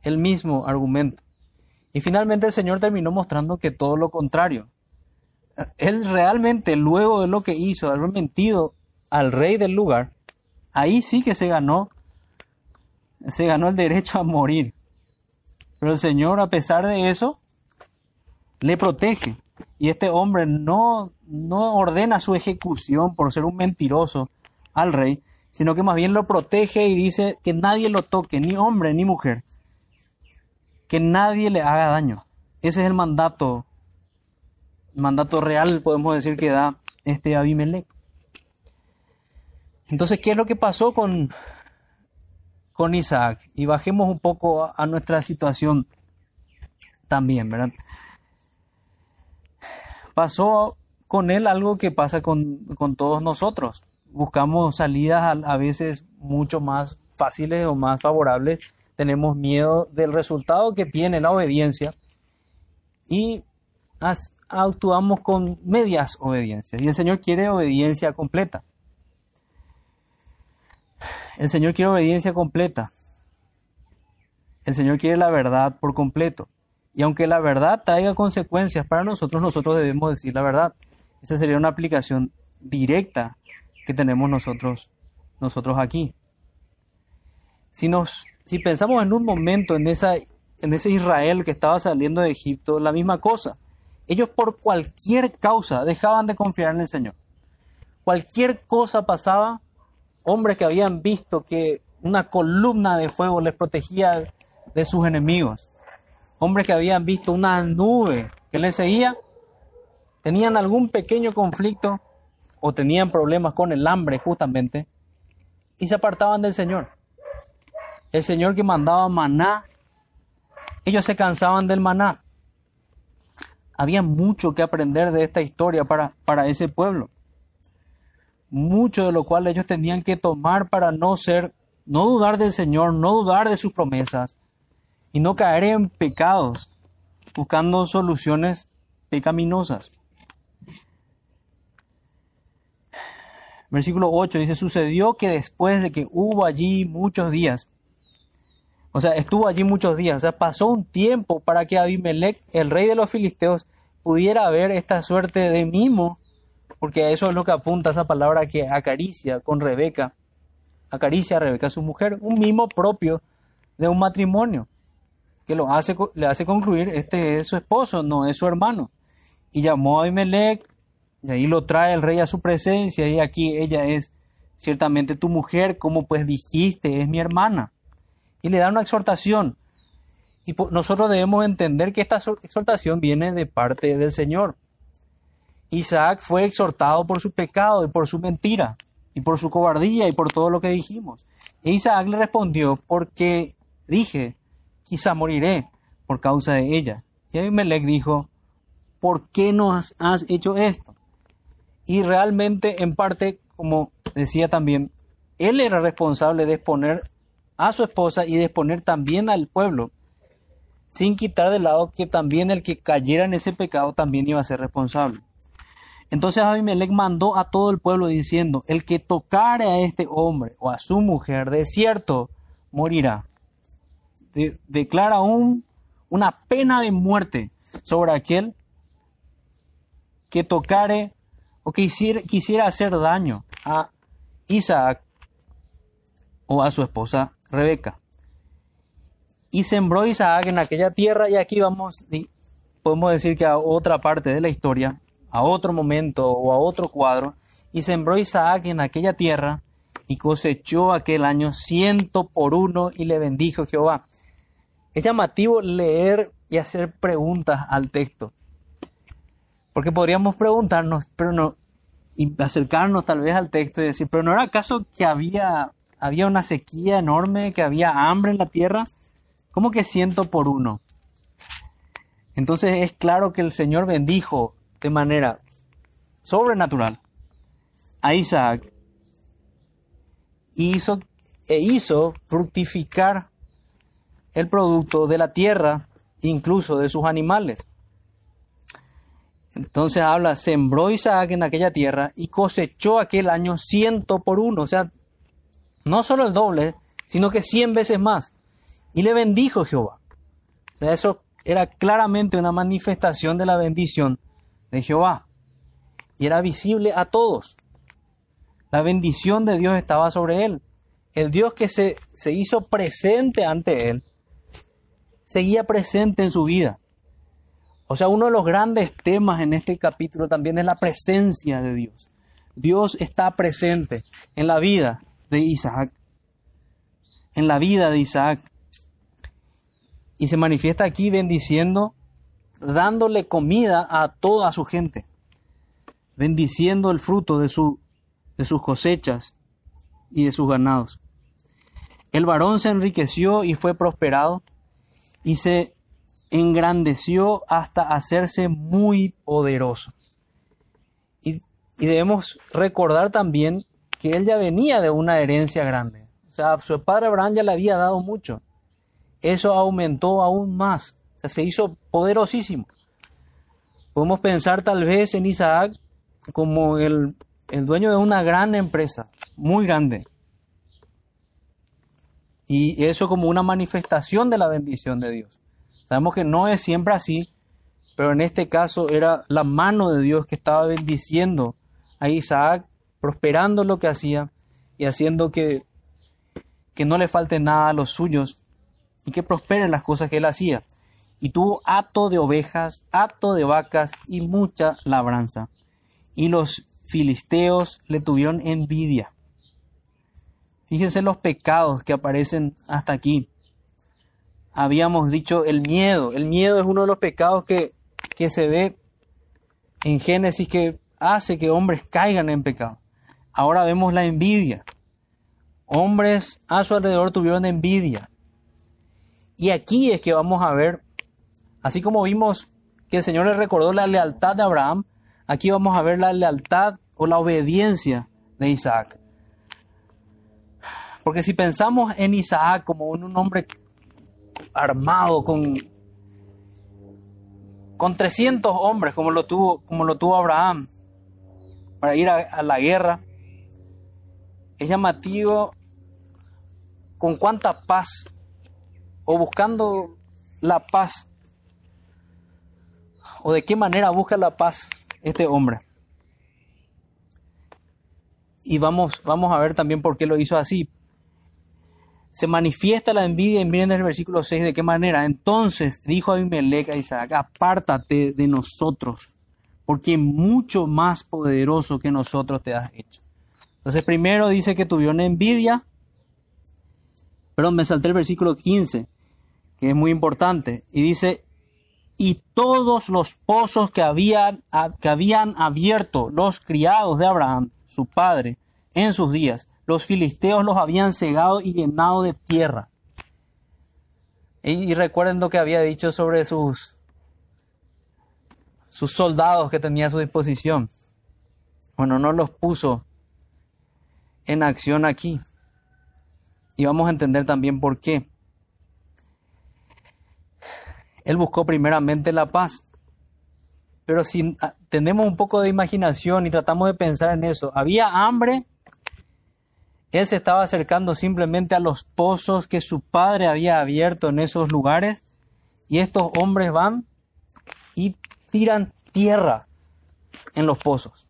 [SPEAKER 1] El mismo argumento. Y finalmente el Señor terminó mostrando que todo lo contrario. Él realmente, luego de lo que hizo, haber mentido al rey del lugar, ahí sí que se ganó, se ganó el derecho a morir. Pero el Señor, a pesar de eso, le protege. Y este hombre no, no ordena su ejecución por ser un mentiroso al rey, sino que más bien lo protege y dice que nadie lo toque, ni hombre ni mujer, que nadie le haga daño. Ese es el mandato, mandato real, podemos decir, que da este Abimelech. Entonces, ¿qué es lo que pasó con, con Isaac? Y bajemos un poco a nuestra situación también, ¿verdad? pasó con él algo que pasa con, todos nosotros. Buscamos salidas a, veces mucho más fáciles o más favorables. Tenemos miedo del resultado que tiene la obediencia y actuamos con medias obediencias. Y el Señor quiere obediencia completa. El Señor quiere obediencia completa. El Señor quiere la verdad por completo. Y aunque la verdad traiga consecuencias para nosotros, nosotros debemos decir la verdad. Esa sería una aplicación directa que tenemos nosotros, nosotros aquí. Si, nos, si pensamos en un momento en, esa, en ese Israel que estaba saliendo de Egipto, la misma cosa. Ellos por cualquier causa dejaban de confiar en el Señor. Cualquier cosa pasaba, hombres que habían visto que una columna de fuego les protegía de sus enemigos hombres que habían visto una nube que les seguía, tenían algún pequeño conflicto o tenían problemas con el hambre justamente y se apartaban del Señor. El Señor que mandaba maná, ellos se cansaban del maná. Había mucho que aprender de esta historia para, para ese pueblo. Mucho de lo cual ellos tenían que tomar para no ser, no dudar del Señor, no dudar de sus promesas, y no caer en pecados, buscando soluciones pecaminosas. Versículo 8 dice, sucedió que después de que hubo allí muchos días, o sea, estuvo allí muchos días, o sea, pasó un tiempo para que Abimelech, el rey de los filisteos, pudiera ver esta suerte de mimo, porque eso es lo que apunta esa palabra que acaricia con Rebeca, acaricia a Rebeca, su mujer, un mimo propio de un matrimonio que lo hace, le hace concluir, este es su esposo, no es su hermano. Y llamó a Abimelech, y ahí lo trae el rey a su presencia, y aquí ella es ciertamente tu mujer, como pues dijiste, es mi hermana. Y le da una exhortación. Y nosotros debemos entender que esta exhortación viene de parte del Señor. Isaac fue exhortado por su pecado y por su mentira, y por su cobardía y por todo lo que dijimos. E Isaac le respondió, porque dije, quizá moriré por causa de ella. Y Abimelech dijo, ¿por qué no has, hecho esto? Y realmente, en parte, como decía también, él era responsable de exponer a su esposa y de exponer también al pueblo, sin quitar de lado que también el que cayera en ese pecado también iba a ser responsable. Entonces Abimelech mandó a todo el pueblo diciendo, el que tocare a este hombre o a su mujer, de cierto morirá declara un, una pena de muerte sobre aquel que tocare o que quisiera hacer daño a Isaac o a su esposa Rebeca. Y sembró Isaac en aquella tierra y aquí vamos, podemos decir que a otra parte de la historia, a otro momento o a otro cuadro, y sembró Isaac en aquella tierra y cosechó aquel año ciento por uno y le bendijo Jehová. Es llamativo leer y hacer preguntas al texto. Porque podríamos preguntarnos, pero no, y acercarnos tal vez al texto y decir, pero ¿no era acaso que había, había una sequía enorme, que había hambre en la tierra? ¿Cómo que ciento por uno? Entonces es claro que el Señor bendijo de manera sobrenatural a Isaac hizo, e hizo fructificar el producto de la tierra, incluso de sus animales. Entonces habla, sembró Isaac en aquella tierra y cosechó aquel año ciento por uno, o sea, no solo el doble, sino que cien veces más. Y le bendijo Jehová. O sea, eso era claramente una manifestación de la bendición de Jehová. Y era visible a todos. La bendición de Dios estaba sobre él. El Dios que se, se hizo presente ante él, seguía presente en su vida. O sea, uno de los grandes temas en este capítulo también es la presencia de Dios. Dios está presente en la vida de Isaac. En la vida de Isaac. Y se manifiesta aquí bendiciendo, dándole comida a toda su gente. Bendiciendo el fruto de su de sus cosechas y de sus ganados. El varón se enriqueció y fue prosperado y se engrandeció hasta hacerse muy poderoso. Y, debemos recordar también que él ya venía de una herencia grande. O sea, su padre Abraham ya le había dado mucho. Eso aumentó aún más. O sea, se hizo poderosísimo. Podemos pensar tal vez en Isaac como el el dueño de una gran empresa, muy grande. Y eso como una manifestación de la bendición de Dios. Sabemos que no es siempre así, pero en este caso era la mano de Dios que estaba bendiciendo a Isaac, prosperando lo que hacía y haciendo que, que no le falte nada a los suyos y que prosperen las cosas que él hacía. Y tuvo hato de ovejas, hato de vacas y mucha labranza. Y los filisteos le tuvieron envidia. Fíjense los pecados que aparecen hasta aquí. Habíamos dicho el miedo. El miedo es uno de los pecados que, que se ve en Génesis que hace que hombres caigan en pecado. Ahora vemos la envidia. Hombres a su alrededor tuvieron envidia. Y aquí es que vamos a ver, así como vimos que el Señor le recordó la lealtad de Abraham, Aquí vamos a ver la lealtad o la obediencia de Isaac. Porque si pensamos en Isaac como un hombre armado con, con 300 hombres como lo tuvo, como lo tuvo Abraham para ir a, la guerra, es llamativo con cuánta paz o buscando la paz o de qué manera busca la paz este hombre. Y vamos, vamos a ver también por qué lo hizo así. Se manifiesta la envidia en el versículo 6 de qué manera. Entonces dijo Abimelech a Isaac, apártate de nosotros, porque mucho más poderoso que nosotros te has hecho. Entonces primero dice que tuvieron envidia. Perdón, me salté el versículo 15, que es muy importante. Y dice, y todos los pozos que habían, que habían abierto los criados de Abraham, su padre, en sus días, los filisteos los habían cegado y llenado de tierra. Y, recuerden lo que había dicho sobre sus, sus soldados que tenía a su disposición. Bueno, no los puso en acción aquí. Y vamos a entender también por qué. Él buscó primeramente la paz. Pero si ah, tenemos un poco de imaginación y tratamos de pensar en eso, había hambre, él se estaba acercando simplemente a los pozos que su padre había abierto en esos lugares y estos hombres van y tiran tierra en los pozos.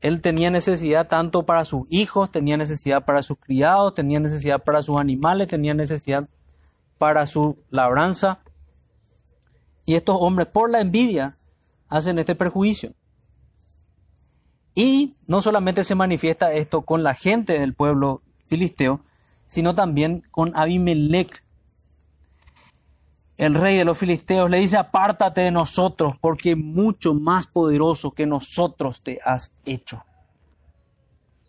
[SPEAKER 1] Él tenía necesidad tanto para sus hijos, tenía necesidad para sus criados, tenía necesidad para sus animales, tenía necesidad para su labranza. Y estos hombres, por la envidia, hacen este perjuicio. Y no solamente se manifiesta esto con la gente del pueblo filisteo, sino también con Abimelech. El rey de los filisteos le dice, apártate de nosotros, porque mucho más poderoso que nosotros te has hecho.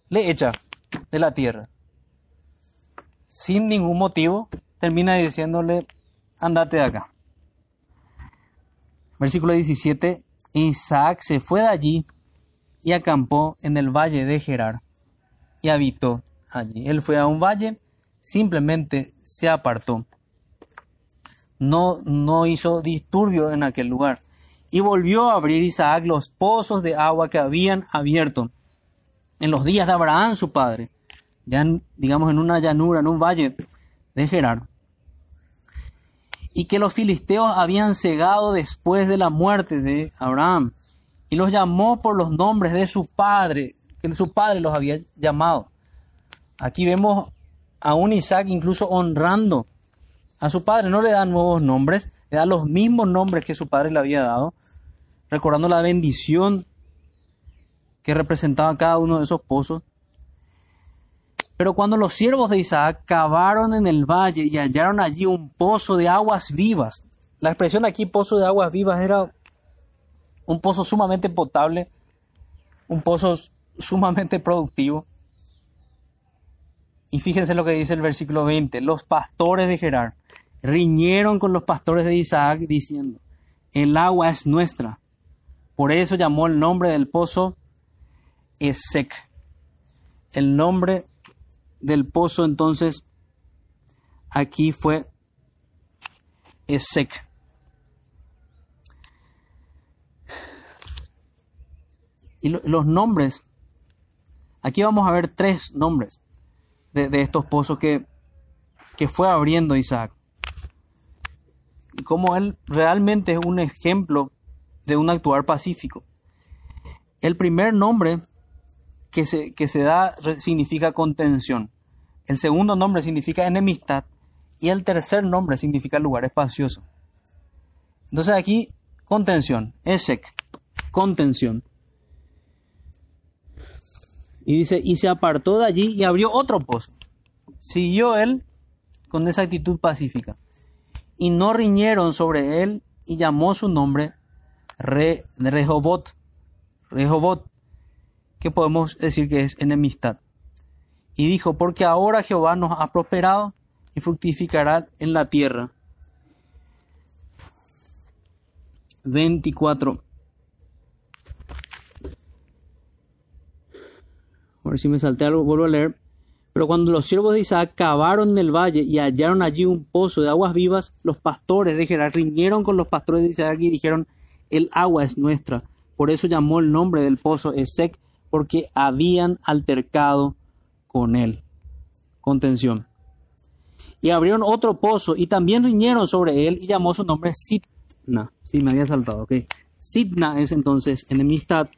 [SPEAKER 1] Le echa de la tierra. Sin ningún motivo, termina diciéndole, andate de acá. Versículo 17, Isaac se fue de allí y acampó en el valle de Gerar y habitó allí. Él fue a un valle, simplemente se apartó. No, no hizo disturbio en aquel lugar. Y volvió a abrir Isaac los pozos de agua que habían abierto en los días de Abraham, su padre, ya digamos en una llanura, en un valle de Gerar y que los filisteos habían cegado después de la muerte de Abraham, y los llamó por los nombres de su padre, que su padre los había llamado. Aquí vemos a un Isaac incluso honrando a su padre, no le da nuevos nombres, le da los mismos nombres que su padre le había dado, recordando la bendición que representaba cada uno de esos pozos. Pero cuando los siervos de Isaac cavaron en el valle y hallaron allí un pozo de aguas vivas, la expresión aquí pozo de aguas vivas era un pozo sumamente potable, un pozo sumamente productivo. Y fíjense lo que dice el versículo 20, los pastores de Gerar riñeron con los pastores de Isaac diciendo, el agua es nuestra. Por eso llamó el nombre del pozo Esec. El nombre del pozo entonces aquí fue Esec. Y los nombres, aquí vamos a ver tres nombres de, estos pozos que, que fue abriendo Isaac. Y como él realmente es un ejemplo de un actuar pacífico. El primer nombre que se, que se da significa contención. El segundo nombre significa enemistad. Y el tercer nombre significa lugar espacioso. Entonces aquí, contención. Esec, contención. Y dice, y se apartó de allí y abrió otro pozo. Siguió él con esa actitud pacífica. Y no riñeron sobre él y llamó su nombre Re, Rehobot. Rehobot, que podemos decir que es enemistad. Y dijo, porque ahora Jehová nos ha prosperado y fructificará en la tierra. 24. A ver si me salté algo, vuelvo a leer. Pero cuando los siervos de Isaac cavaron en el valle y hallaron allí un pozo de aguas vivas, los pastores de Gerar riñeron con los pastores de Isaac y dijeron, el agua es nuestra. Por eso llamó el nombre del pozo Esec, porque habían altercado con él. Contención. Y abrieron otro pozo y también riñeron sobre él y llamó su nombre Sitna. Sí, me había saltado, ok. Sitna es entonces enemistad.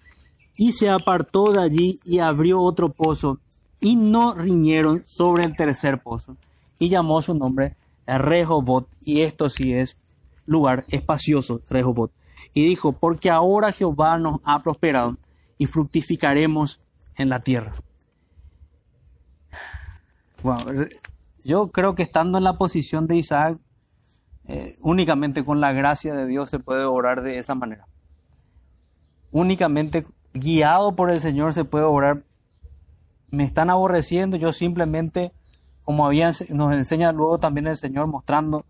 [SPEAKER 1] Y se apartó de allí y abrió otro pozo y no riñeron sobre el tercer pozo. Y llamó su nombre Rehobot. Y esto sí es lugar espacioso, Rehobot. Y dijo, porque ahora Jehová nos ha prosperado y fructificaremos en la tierra. Yo creo que estando en la posición de Isaac, eh, únicamente con la gracia de Dios se puede orar de esa manera. Únicamente guiado por el Señor se puede orar. Me están aborreciendo, yo simplemente, como había, nos enseña luego también el Señor, mostrando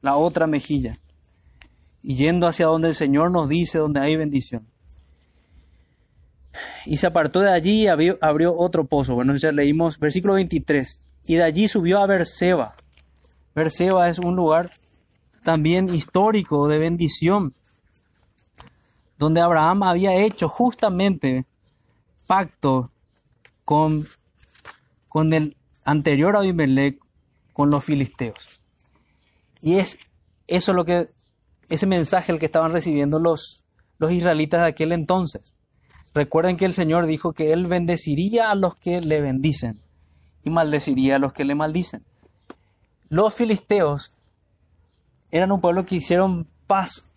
[SPEAKER 1] la otra mejilla y yendo hacia donde el Señor nos dice donde hay bendición. Y se apartó de allí y abrió, otro pozo. Bueno, ya leímos versículo 23. Y de allí subió a Berseba. Berseba es un lugar también histórico de bendición, donde Abraham había hecho justamente pacto con, con el anterior Abimelech, con los filisteos. Y es eso lo que, ese mensaje el que estaban recibiendo los, los israelitas de aquel entonces. Recuerden que el Señor dijo que Él bendeciría a los que le bendicen y maldeciría a los que le maldicen. Los filisteos eran un pueblo que hicieron paz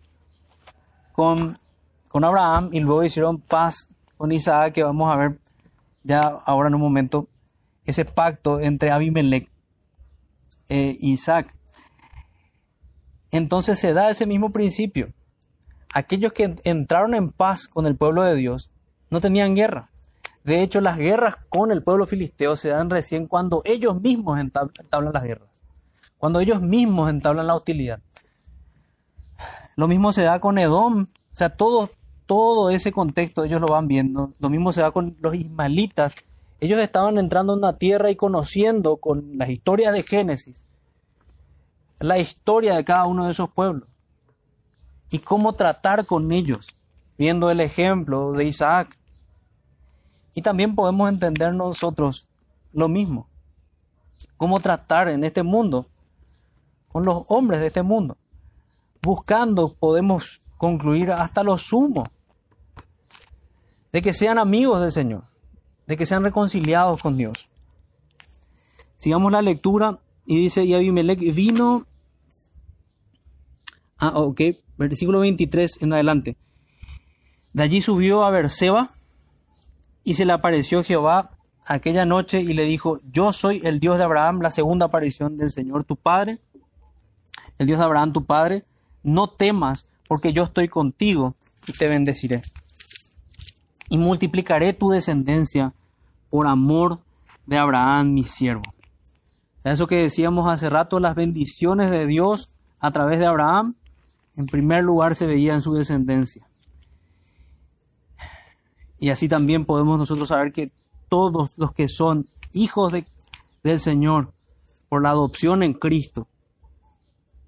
[SPEAKER 1] con, con Abraham y luego hicieron paz con Isaac, que vamos a ver ya ahora en un momento, ese pacto entre Abimelech e Isaac. Entonces se da ese mismo principio. Aquellos que entraron en paz con el pueblo de Dios no tenían guerra. De hecho, las guerras con el pueblo filisteo se dan recién cuando ellos mismos entablan las guerras, cuando ellos mismos entablan la hostilidad. Lo mismo se da con Edom, o sea, todo, todo ese contexto ellos lo van viendo. Lo mismo se da con los ismaelitas. Ellos estaban entrando en una tierra y conociendo con las historias de Génesis la historia de cada uno de esos pueblos y cómo tratar con ellos, viendo el ejemplo de Isaac. Y también podemos entender nosotros lo mismo, cómo tratar en este mundo con los hombres de este mundo. Buscando podemos concluir hasta lo sumo de que sean amigos del Señor, de que sean reconciliados con Dios. Sigamos la lectura y dice, y Abimelech vino, ah, ok, versículo 23 en adelante. De allí subió a Berseba y se le apareció Jehová aquella noche y le dijo, yo soy el Dios de Abraham, la segunda aparición del Señor tu Padre, el Dios de Abraham tu Padre, no temas porque yo estoy contigo y te bendeciré y multiplicaré tu descendencia por amor de Abraham, mi siervo. Eso que decíamos hace rato, las bendiciones de Dios a través de Abraham, en primer lugar se veía en su descendencia. Y así también podemos nosotros saber que todos los que son hijos de, del Señor por la adopción en Cristo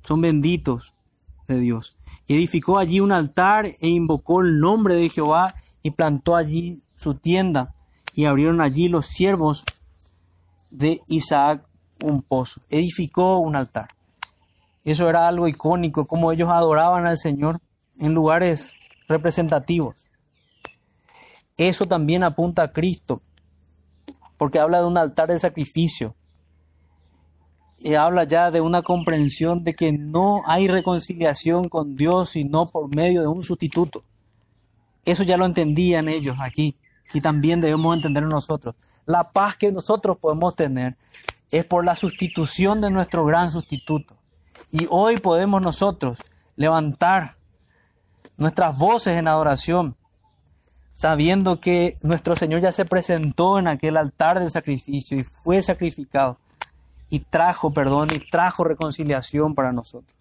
[SPEAKER 1] son benditos de Dios. Y edificó allí un altar e invocó el nombre de Jehová y plantó allí su tienda y abrieron allí los siervos de Isaac un pozo. Edificó un altar. Eso era algo icónico, como ellos adoraban al Señor en lugares representativos. Eso también apunta a Cristo, porque habla de un altar de sacrificio. Y habla ya de una comprensión de que no hay reconciliación con Dios sino por medio de un sustituto. Eso ya lo entendían ellos aquí y también debemos entender nosotros. La paz que nosotros podemos tener es por la sustitución de nuestro gran sustituto. Y hoy podemos nosotros levantar nuestras voces en adoración, sabiendo que nuestro Señor ya se presentó en aquel altar del sacrificio y fue sacrificado y trajo perdón y trajo reconciliación para nosotros.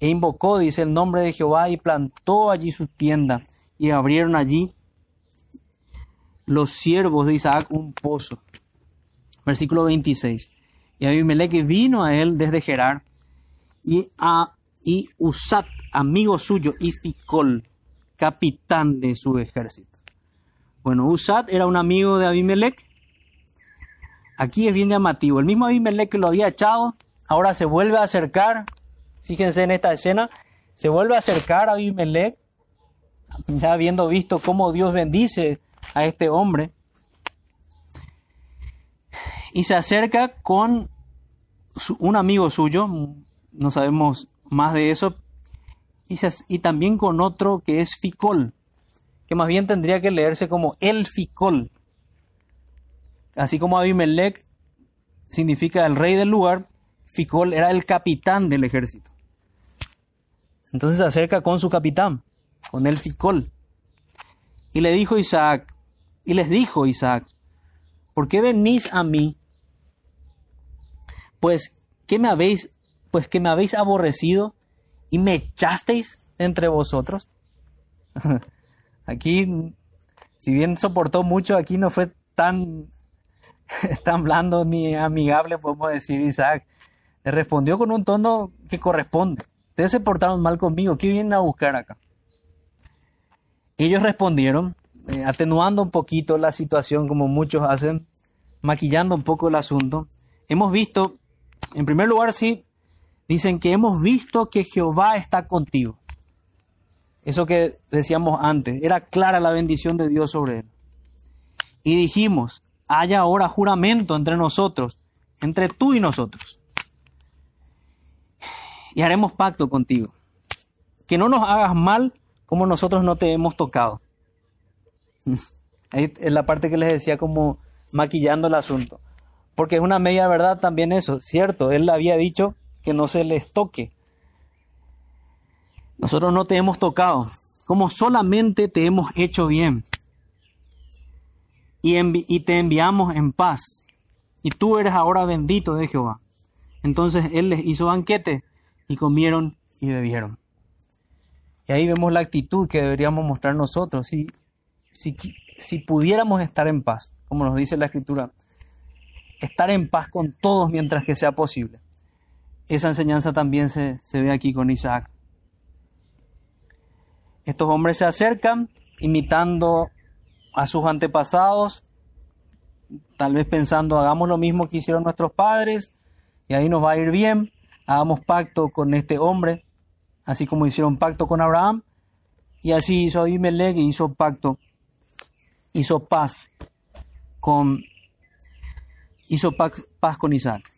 [SPEAKER 1] E invocó, dice, el nombre de Jehová y plantó allí su tienda y abrieron allí los siervos de Isaac un pozo. Versículo 26. Y Abimelech vino a él desde Gerar y a y Usat, amigo suyo, y Ficol, capitán de su ejército. Bueno, Usat era un amigo de Abimelech. Aquí es bien llamativo. El mismo Abimelech que lo había echado, ahora se vuelve a acercar. Fíjense en esta escena. Se vuelve a acercar a Abimelech ya habiendo visto cómo Dios bendice a este hombre, y se acerca con un amigo suyo, no sabemos más de eso, y, y, también con otro que es Ficol, que más bien tendría que leerse como el Ficol. Así como Abimelech significa el rey del lugar, Ficol era el capitán del ejército. Entonces se acerca con su capitán con el ficol. Y le dijo Isaac, y les dijo Isaac, ¿por qué venís a mí? Pues, ¿qué me habéis, pues que me habéis aborrecido y me echasteis entre vosotros? <laughs> aquí, si bien soportó mucho, aquí no fue tan, <laughs> tan blando ni amigable, podemos decir Isaac. Le respondió con un tono que corresponde. Ustedes se portaron mal conmigo, ¿qué vienen a buscar acá? Ellos respondieron, eh, atenuando un poquito la situación como muchos hacen, maquillando un poco el asunto. Hemos visto, en primer lugar, sí, dicen que hemos visto que Jehová está contigo. Eso que decíamos antes, era clara la bendición de Dios sobre él. Y dijimos, haya ahora juramento entre nosotros, entre tú y nosotros. Y haremos pacto contigo. Que no nos hagas mal como nosotros no te hemos tocado. Ahí es la parte que les decía como maquillando el asunto. Porque es una media verdad también eso, cierto, él había dicho que no se les toque. Nosotros no te hemos tocado, como solamente te hemos hecho bien. Y, y te enviamos en paz. Y tú eres ahora bendito de Jehová. Entonces él les hizo banquete y comieron y bebieron. Y ahí vemos la actitud que deberíamos mostrar nosotros. Si, si, si pudiéramos estar en paz, como nos dice la escritura, estar en paz con todos mientras que sea posible. Esa enseñanza también se, se ve aquí con Isaac. Estos hombres se acercan imitando a sus antepasados, tal vez pensando, hagamos lo mismo que hicieron nuestros padres y ahí nos va a ir bien, hagamos pacto con este hombre, así como hicieron pacto con Abraham, y así hizo Abimelech hizo pacto, hizo paz con, hizo paz con Isaac.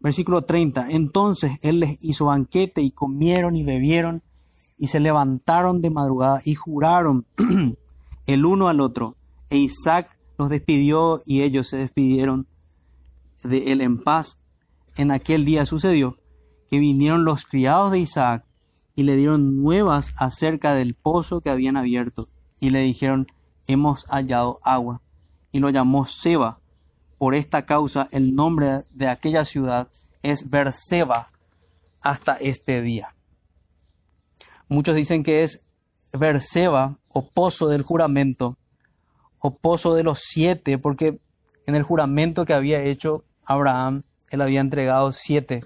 [SPEAKER 1] Versículo 30, entonces él les hizo banquete y comieron y bebieron y se levantaron de madrugada y juraron <clears throat> el uno al otro. E Isaac los despidió y ellos se despidieron de él en paz. En aquel día sucedió que vinieron los criados de Isaac y le dieron nuevas acerca del pozo que habían abierto y le dijeron, hemos hallado agua. Y lo llamó Seba. Por esta causa el nombre de aquella ciudad es Berseba hasta este día. Muchos dicen que es Berseba o pozo del juramento o pozo de los siete, porque en el juramento que había hecho Abraham, él había entregado siete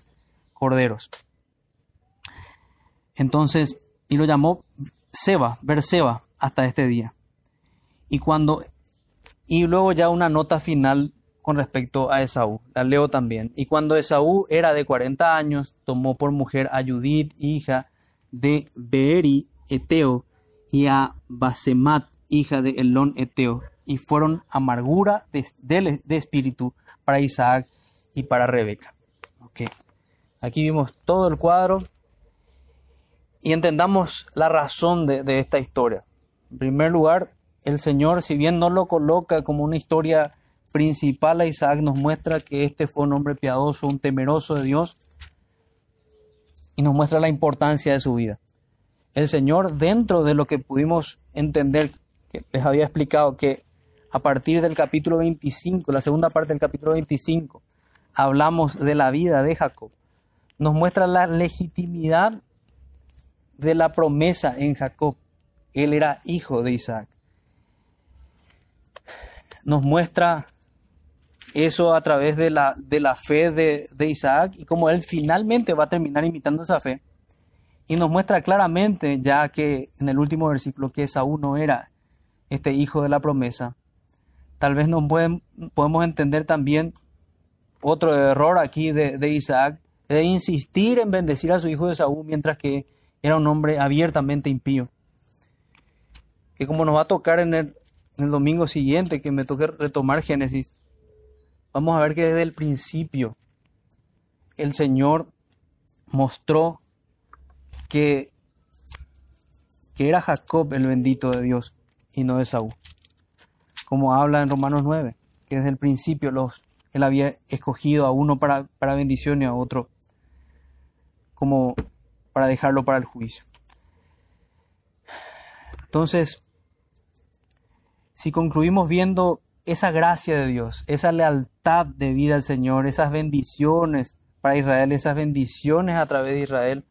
[SPEAKER 1] corderos. Entonces, y lo llamó Seba, Berseba, hasta este día. Y cuando, y luego ya una nota final con respecto a Esaú, la leo también. Y cuando Esaú era de 40 años, tomó por mujer a Judith, hija de Beeri Eteo, y a Basemat, hija de Elón Eteo, y fueron amargura de, de, espíritu para Isaac y para Rebeca. Okay. Aquí vimos todo el cuadro y entendamos la razón de, de esta historia. En primer lugar, el Señor, si bien no lo coloca como una historia principal a Isaac, nos muestra que este fue un hombre piadoso, un temeroso de Dios, y nos muestra la importancia de su vida. El Señor, dentro de lo que pudimos entender, que les había explicado que a partir del capítulo 25, la segunda parte del capítulo 25, hablamos de la vida de Jacob, nos muestra la legitimidad de la promesa en Jacob. Él era hijo de Isaac. Nos muestra eso a través de la, de la fe de, de Isaac y cómo él finalmente va a terminar imitando esa fe. Y nos muestra claramente, ya que en el último versículo, que Saúl no era este hijo de la promesa. Tal vez nos podemos entender también otro error aquí de, de Isaac, de insistir en bendecir a su hijo de Saúl mientras que era un hombre abiertamente impío. Que como nos va a tocar en el, domingo siguiente, que me toque retomar Génesis, vamos a ver que desde el principio el Señor mostró que, que era Jacob el bendito de Dios y no de Saúl. Como habla en Romanos 9, que desde el principio los, él había escogido a uno para, para bendición y a otro como para dejarlo para el juicio. Entonces, si concluimos viendo esa gracia de Dios, esa lealtad de vida al Señor, esas bendiciones para Israel, esas bendiciones a través de Israel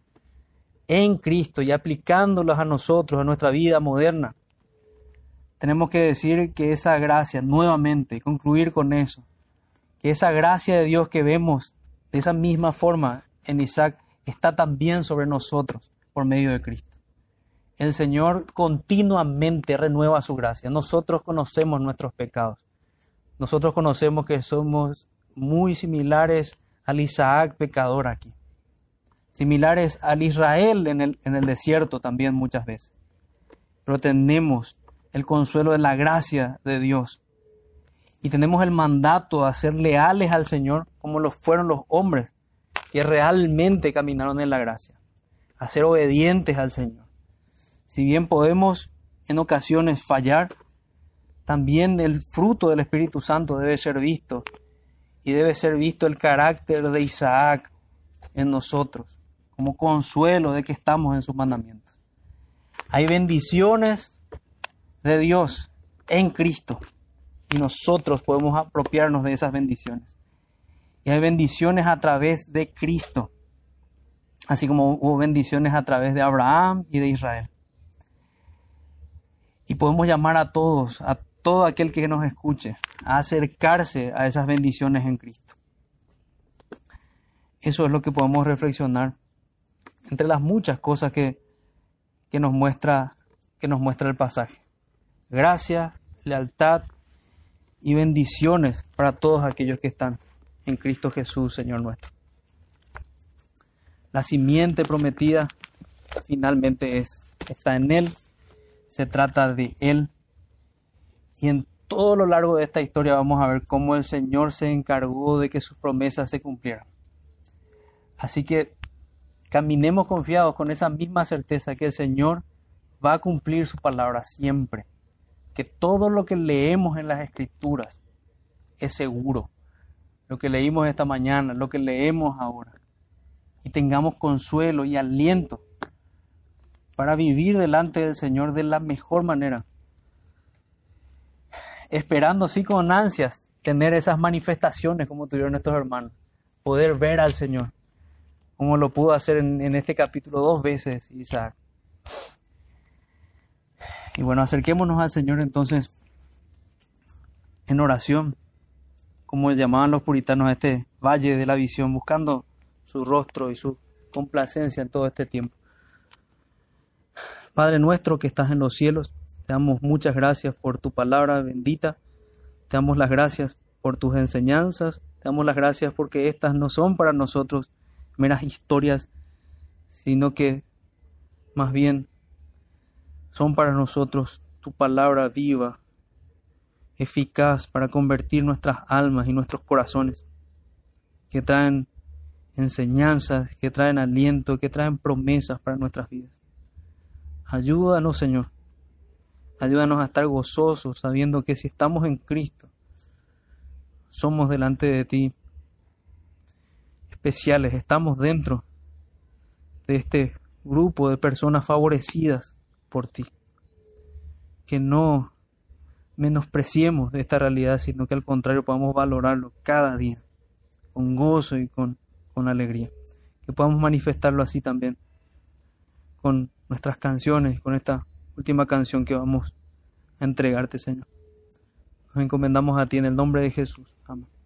[SPEAKER 1] en Cristo y aplicándolas a nosotros, a nuestra vida moderna, tenemos que decir que esa gracia, nuevamente, concluir con eso, que esa gracia de Dios que vemos de esa misma forma en Isaac está también sobre nosotros por medio de Cristo. El Señor continuamente renueva su gracia. Nosotros conocemos nuestros pecados. Nosotros conocemos que somos muy similares al Isaac pecador aquí. Similares al Israel en el, en el desierto también muchas veces. Pero tenemos el consuelo de la gracia de Dios. Y tenemos el mandato a ser leales al Señor como lo fueron los hombres que realmente caminaron en la gracia, a ser obedientes al Señor. Si bien podemos en ocasiones fallar, también el fruto del Espíritu Santo debe ser visto y debe ser visto el carácter de Isaac en nosotros, como consuelo de que estamos en sus mandamientos. Hay bendiciones de Dios en Cristo y nosotros podemos apropiarnos de esas bendiciones. Y hay bendiciones a través de Cristo, así como hubo bendiciones a través de Abraham y de Israel. Y podemos llamar a todos, a todo aquel que nos escuche a acercarse a esas bendiciones en Cristo. Eso es lo que podemos reflexionar entre las muchas cosas que, que, nos, muestra, que nos muestra el pasaje. Gracia, lealtad y bendiciones para todos aquellos que están en Cristo Jesús, Señor nuestro. La simiente prometida finalmente es, está en Él, se trata de Él y en todo lo largo de esta historia vamos a ver cómo el Señor se encargó de que sus promesas se cumplieran. Así que caminemos confiados con esa misma certeza que el Señor va a cumplir su palabra siempre. Que todo lo que leemos en las escrituras es seguro. Lo que leímos esta mañana, lo que leemos ahora. Y tengamos consuelo y aliento para vivir delante del Señor de la mejor manera esperando sí con ansias tener esas manifestaciones como tuvieron estos hermanos, poder ver al Señor, como lo pudo hacer en, este capítulo dos veces Isaac. Y bueno, acerquémonos al Señor entonces en oración, como llamaban los puritanos a este valle de la visión, buscando su rostro y su complacencia en todo este tiempo. Padre nuestro que estás en los cielos, te damos muchas gracias por tu palabra bendita. Te damos las gracias por tus enseñanzas. Te damos las gracias porque estas no son para nosotros meras historias, sino que más bien son para nosotros tu palabra viva, eficaz para convertir nuestras almas y nuestros corazones, que traen enseñanzas, que traen aliento, que traen promesas para nuestras vidas. Ayúdanos, Señor, Ayúdanos a estar gozosos sabiendo que si estamos en Cristo, somos delante de ti especiales, estamos dentro de este grupo de personas favorecidas por ti. Que no menospreciemos esta realidad, sino que al contrario podamos valorarlo cada día, con gozo y con, con alegría. Que podamos manifestarlo así también, con nuestras canciones, con esta última canción que vamos a entregarte, Señor. Nos encomendamos a ti en el nombre de Jesús. Amén.